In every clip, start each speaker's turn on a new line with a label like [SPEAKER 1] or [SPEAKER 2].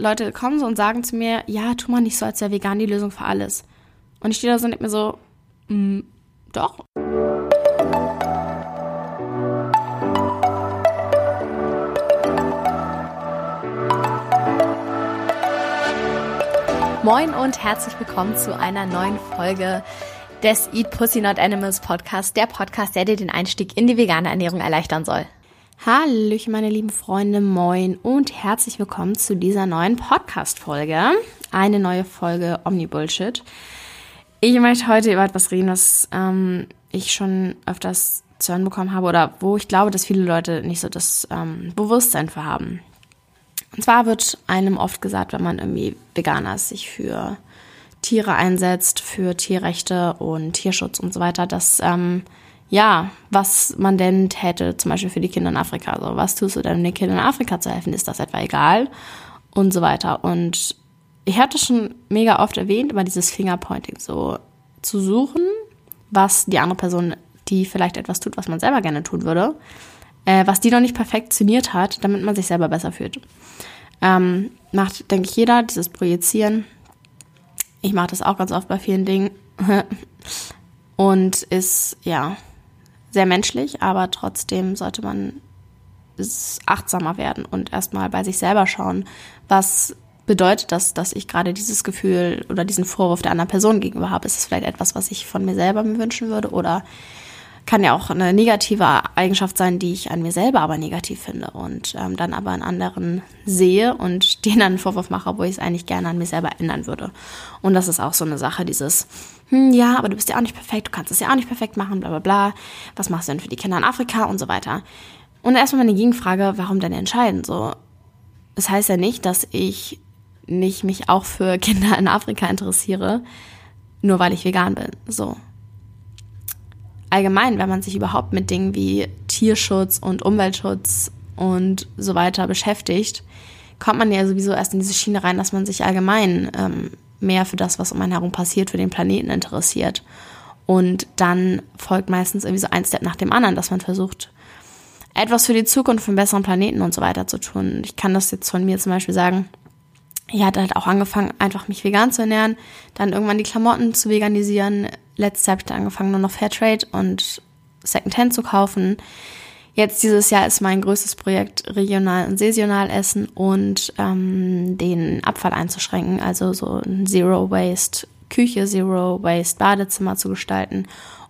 [SPEAKER 1] Leute kommen so und sagen zu mir, ja, tu mal nicht so, als wäre vegan die Lösung für alles. Und ich stehe da so und denke mir so, mm, doch. Moin und herzlich willkommen zu einer neuen Folge des Eat Pussy Not Animals Podcast, der Podcast, der dir den Einstieg in die vegane Ernährung erleichtern soll. Hallöchen, meine lieben Freunde, moin und herzlich willkommen zu dieser neuen Podcast-Folge. Eine neue Folge Omni-Bullshit. Ich möchte heute über etwas reden, was ähm, ich schon öfters zu hören bekommen habe oder wo ich glaube, dass viele Leute nicht so das ähm, Bewusstsein für haben. Und zwar wird einem oft gesagt, wenn man irgendwie Veganer ist, sich für Tiere einsetzt, für Tierrechte und Tierschutz und so weiter, dass ähm, ja, was man denn täte, zum Beispiel für die Kinder in Afrika. Also, was tust du denn, um den Kindern in Afrika zu helfen? Ist das etwa egal? Und so weiter. Und ich hatte schon mega oft erwähnt, immer dieses Fingerpointing, so zu suchen, was die andere Person, die vielleicht etwas tut, was man selber gerne tun würde, äh, was die noch nicht perfektioniert hat, damit man sich selber besser fühlt. Ähm, macht, denke ich, jeder, dieses Projizieren. Ich mache das auch ganz oft bei vielen Dingen. Und ist, ja, sehr menschlich, aber trotzdem sollte man achtsamer werden und erstmal bei sich selber schauen, was bedeutet das, dass ich gerade dieses Gefühl oder diesen Vorwurf der anderen Person gegenüber habe? Ist es vielleicht etwas, was ich von mir selber mir wünschen würde oder kann ja auch eine negative Eigenschaft sein, die ich an mir selber aber negativ finde und ähm, dann aber an anderen sehe und denen einen Vorwurf mache, obwohl ich es eigentlich gerne an mir selber ändern würde. Und das ist auch so eine Sache, dieses, hm, ja, aber du bist ja auch nicht perfekt, du kannst es ja auch nicht perfekt machen, bla bla bla. Was machst du denn für die Kinder in Afrika und so weiter? Und erstmal meine Gegenfrage, warum denn entscheiden? So, das heißt ja nicht, dass ich nicht mich auch für Kinder in Afrika interessiere, nur weil ich vegan bin. So, allgemein, wenn man sich überhaupt mit Dingen wie Tierschutz und Umweltschutz und so weiter beschäftigt, kommt man ja sowieso erst in diese Schiene rein, dass man sich allgemein ähm, mehr für das, was um einen herum passiert, für den Planeten interessiert. Und dann folgt meistens irgendwie so ein Step nach dem anderen, dass man versucht, etwas für die Zukunft, für einen besseren Planeten und so weiter zu tun. Ich kann das jetzt von mir zum Beispiel sagen. Ich hatte halt auch angefangen, einfach mich vegan zu ernähren, dann irgendwann die Klamotten zu veganisieren, letztes Jahr habe ich dann angefangen, nur noch Fairtrade und Secondhand zu kaufen. Jetzt dieses Jahr ist mein größtes Projekt regional und saisonal essen und ähm, den Abfall einzuschränken, also so ein Zero Waste Küche, Zero Waste Badezimmer zu gestalten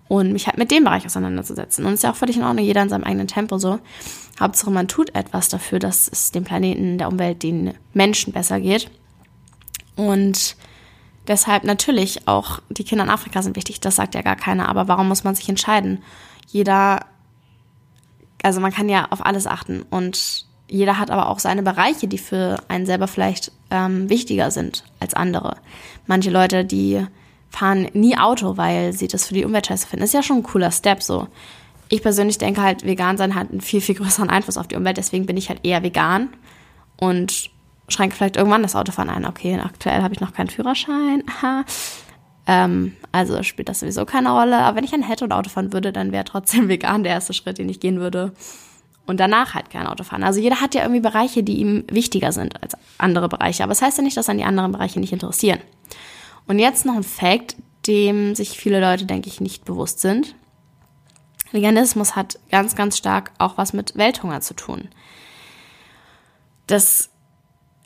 [SPEAKER 1] und mich halt mit dem Bereich auseinanderzusetzen. Und es ist ja auch völlig in Ordnung, jeder in seinem eigenen Tempo so. Hauptsache, man tut etwas dafür, dass es dem Planeten, der Umwelt, den Menschen besser geht. Und Deshalb natürlich auch die Kinder in Afrika sind wichtig, das sagt ja gar keiner. Aber warum muss man sich entscheiden? Jeder, also man kann ja auf alles achten und jeder hat aber auch seine Bereiche, die für einen selber vielleicht ähm, wichtiger sind als andere. Manche Leute, die fahren nie Auto, weil sie das für die Umwelt scheiße finden. Ist ja schon ein cooler Step so. Ich persönlich denke halt, vegan sein hat einen viel, viel größeren Einfluss auf die Umwelt, deswegen bin ich halt eher vegan und schränke vielleicht irgendwann das Autofahren ein. Okay, aktuell habe ich noch keinen Führerschein. Aha. Ähm, also spielt das sowieso keine Rolle. Aber wenn ich ein hätte und Auto fahren würde, dann wäre trotzdem vegan der erste Schritt, den ich gehen würde. Und danach halt kein Auto fahren. Also jeder hat ja irgendwie Bereiche, die ihm wichtiger sind als andere Bereiche. Aber es das heißt ja nicht, dass an die anderen Bereiche nicht interessieren. Und jetzt noch ein Fact, dem sich viele Leute, denke ich, nicht bewusst sind. Veganismus hat ganz, ganz stark auch was mit Welthunger zu tun. Das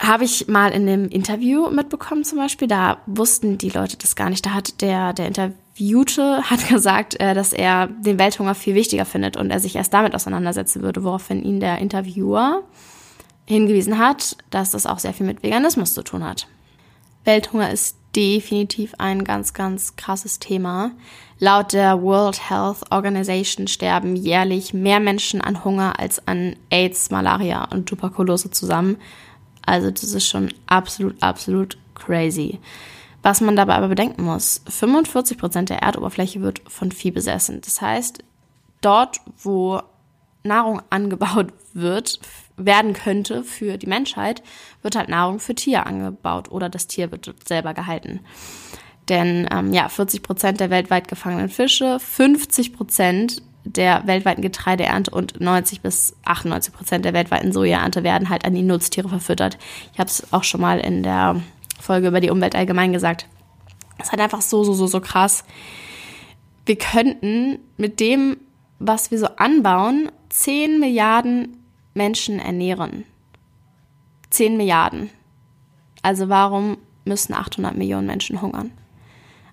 [SPEAKER 1] habe ich mal in einem Interview mitbekommen zum Beispiel. Da wussten die Leute das gar nicht. Da hat der, der Interviewte hat gesagt, äh, dass er den Welthunger viel wichtiger findet und er sich erst damit auseinandersetzen würde, woraufhin ihn der Interviewer hingewiesen hat, dass das auch sehr viel mit Veganismus zu tun hat. Welthunger ist definitiv ein ganz, ganz krasses Thema. Laut der World Health Organization sterben jährlich mehr Menschen an Hunger als an AIDS, Malaria und Tuberkulose zusammen. Also das ist schon absolut, absolut crazy. Was man dabei aber bedenken muss, 45 Prozent der Erdoberfläche wird von Vieh besessen. Das heißt, dort, wo Nahrung angebaut wird, werden könnte für die Menschheit, wird halt Nahrung für Tier angebaut oder das Tier wird selber gehalten. Denn ähm, ja, 40 Prozent der weltweit gefangenen Fische, 50 Prozent der weltweiten Getreideernte und 90 bis 98 Prozent der weltweiten Sojaernte werden halt an die Nutztiere verfüttert. Ich habe es auch schon mal in der Folge über die Umwelt allgemein gesagt. Das ist halt einfach so, so, so, so krass. Wir könnten mit dem, was wir so anbauen, 10 Milliarden Menschen ernähren. 10 Milliarden. Also warum müssen 800 Millionen Menschen hungern?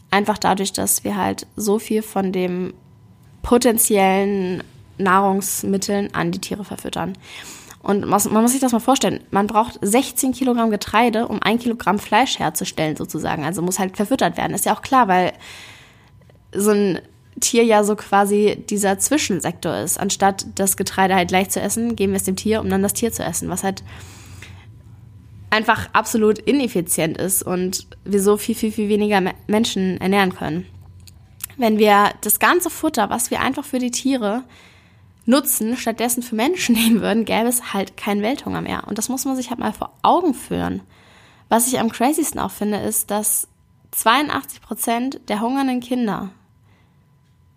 [SPEAKER 1] Einfach dadurch, dass wir halt so viel von dem potenziellen Nahrungsmitteln an die Tiere verfüttern. Und man muss sich das mal vorstellen. Man braucht 16 Kilogramm Getreide, um ein Kilogramm Fleisch herzustellen, sozusagen. Also muss halt verfüttert werden. Ist ja auch klar, weil so ein Tier ja so quasi dieser Zwischensektor ist. Anstatt das Getreide halt gleich zu essen, geben wir es dem Tier, um dann das Tier zu essen. Was halt einfach absolut ineffizient ist und wir so viel, viel, viel weniger Menschen ernähren können. Wenn wir das ganze Futter, was wir einfach für die Tiere nutzen, stattdessen für Menschen nehmen würden, gäbe es halt keinen Welthunger mehr. Und das muss man sich halt mal vor Augen führen. Was ich am crazysten auch finde, ist, dass 82 Prozent der hungernden Kinder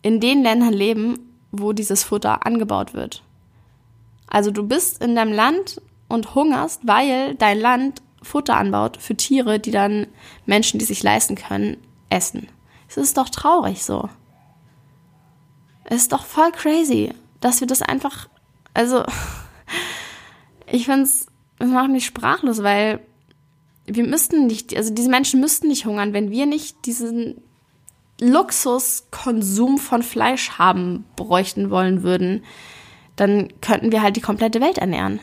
[SPEAKER 1] in den Ländern leben, wo dieses Futter angebaut wird. Also du bist in deinem Land und hungerst, weil dein Land Futter anbaut für Tiere, die dann Menschen, die sich leisten können, essen. Es ist doch traurig so. Es ist doch voll crazy, dass wir das einfach, also, ich finde es, es macht mich sprachlos, weil wir müssten nicht, also diese Menschen müssten nicht hungern, wenn wir nicht diesen Luxuskonsum von Fleisch haben bräuchten wollen würden, dann könnten wir halt die komplette Welt ernähren.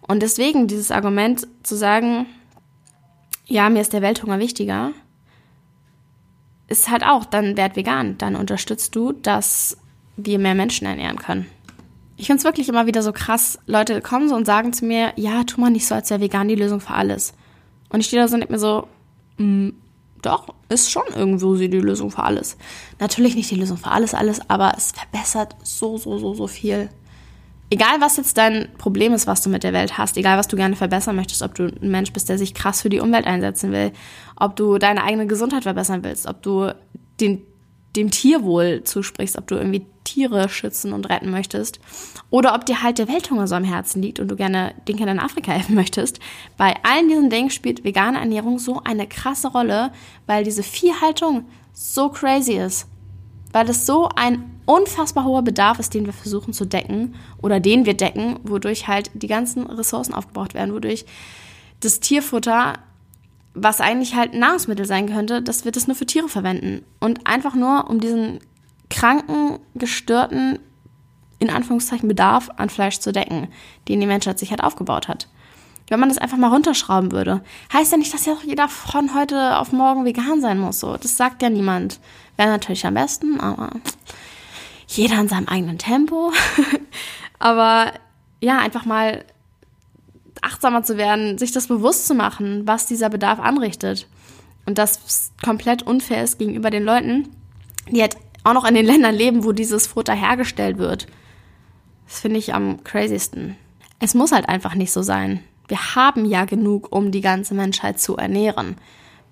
[SPEAKER 1] Und deswegen dieses Argument zu sagen, ja, mir ist der Welthunger wichtiger, ist halt auch, dann werd vegan. Dann unterstützt du, dass wir mehr Menschen ernähren können. Ich finde es wirklich immer wieder so krass. Leute kommen so und sagen zu mir, ja, tu mal nicht so, als wäre vegan die Lösung für alles. Und ich stehe da so und denke mir so, mm, doch, ist schon irgendwo die Lösung für alles. Natürlich nicht die Lösung für alles, alles, aber es verbessert so, so, so, so viel egal was jetzt dein Problem ist, was du mit der Welt hast, egal was du gerne verbessern möchtest, ob du ein Mensch bist, der sich krass für die Umwelt einsetzen will, ob du deine eigene Gesundheit verbessern willst, ob du den, dem Tierwohl zusprichst, ob du irgendwie Tiere schützen und retten möchtest oder ob dir halt der Welthunger so am Herzen liegt und du gerne den Kindern in Afrika helfen möchtest. Bei allen diesen Dingen spielt vegane Ernährung so eine krasse Rolle, weil diese Viehhaltung so crazy ist weil es so ein unfassbar hoher Bedarf ist, den wir versuchen zu decken oder den wir decken, wodurch halt die ganzen Ressourcen aufgebraucht werden, wodurch das Tierfutter, was eigentlich halt Nahrungsmittel sein könnte, das wird es nur für Tiere verwenden und einfach nur um diesen kranken, gestörten, in Anführungszeichen Bedarf an Fleisch zu decken, den die Menschheit sich halt aufgebaut hat. Wenn man das einfach mal runterschrauben würde, heißt ja nicht, dass ja auch jeder von heute auf morgen vegan sein muss. So, das sagt ja niemand. Wäre natürlich am besten, aber jeder in seinem eigenen Tempo. aber ja, einfach mal achtsamer zu werden, sich das bewusst zu machen, was dieser Bedarf anrichtet. Und das komplett unfair ist gegenüber den Leuten, die halt auch noch in den Ländern leben, wo dieses Futter hergestellt wird. Das finde ich am crazysten. Es muss halt einfach nicht so sein. Wir haben ja genug, um die ganze Menschheit zu ernähren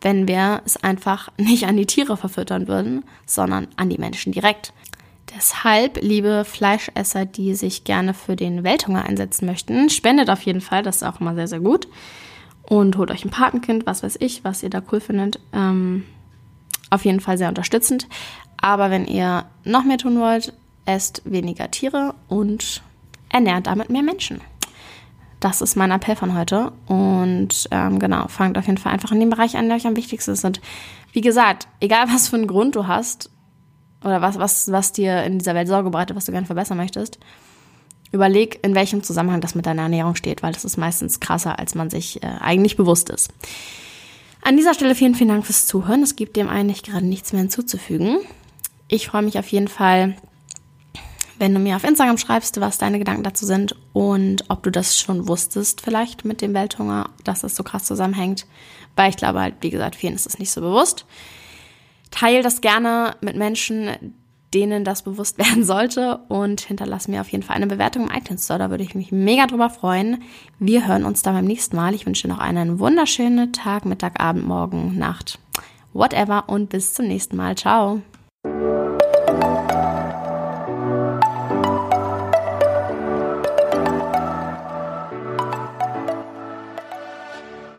[SPEAKER 1] wenn wir es einfach nicht an die Tiere verfüttern würden, sondern an die Menschen direkt. Deshalb, liebe Fleischesser, die sich gerne für den Welthunger einsetzen möchten, spendet auf jeden Fall, das ist auch immer sehr, sehr gut. Und holt euch ein Patenkind, was weiß ich, was ihr da cool findet. Ähm, auf jeden Fall sehr unterstützend. Aber wenn ihr noch mehr tun wollt, esst weniger Tiere und ernährt damit mehr Menschen. Das ist mein Appell von heute. Und ähm, genau, fangt auf jeden Fall einfach in dem Bereich an, der euch am wichtigsten ist. Und wie gesagt, egal was für einen Grund du hast oder was, was, was dir in dieser Welt Sorge bereitet, was du gerne verbessern möchtest, überleg, in welchem Zusammenhang das mit deiner Ernährung steht, weil das ist meistens krasser, als man sich äh, eigentlich bewusst ist. An dieser Stelle vielen, vielen Dank fürs Zuhören. Es gibt dem eigentlich gerade nichts mehr hinzuzufügen. Ich freue mich auf jeden Fall, wenn du mir auf Instagram schreibst, was deine Gedanken dazu sind und ob du das schon wusstest, vielleicht mit dem Welthunger, dass das so krass zusammenhängt. Weil ich glaube halt, wie gesagt, vielen ist es nicht so bewusst. Teil das gerne mit Menschen, denen das bewusst werden sollte und hinterlass mir auf jeden Fall eine Bewertung im iTunes Store. Da würde ich mich mega drüber freuen. Wir hören uns dann beim nächsten Mal. Ich wünsche dir noch einen wunderschönen Tag, Mittag, Abend, Morgen, Nacht, whatever und bis zum nächsten Mal. Ciao.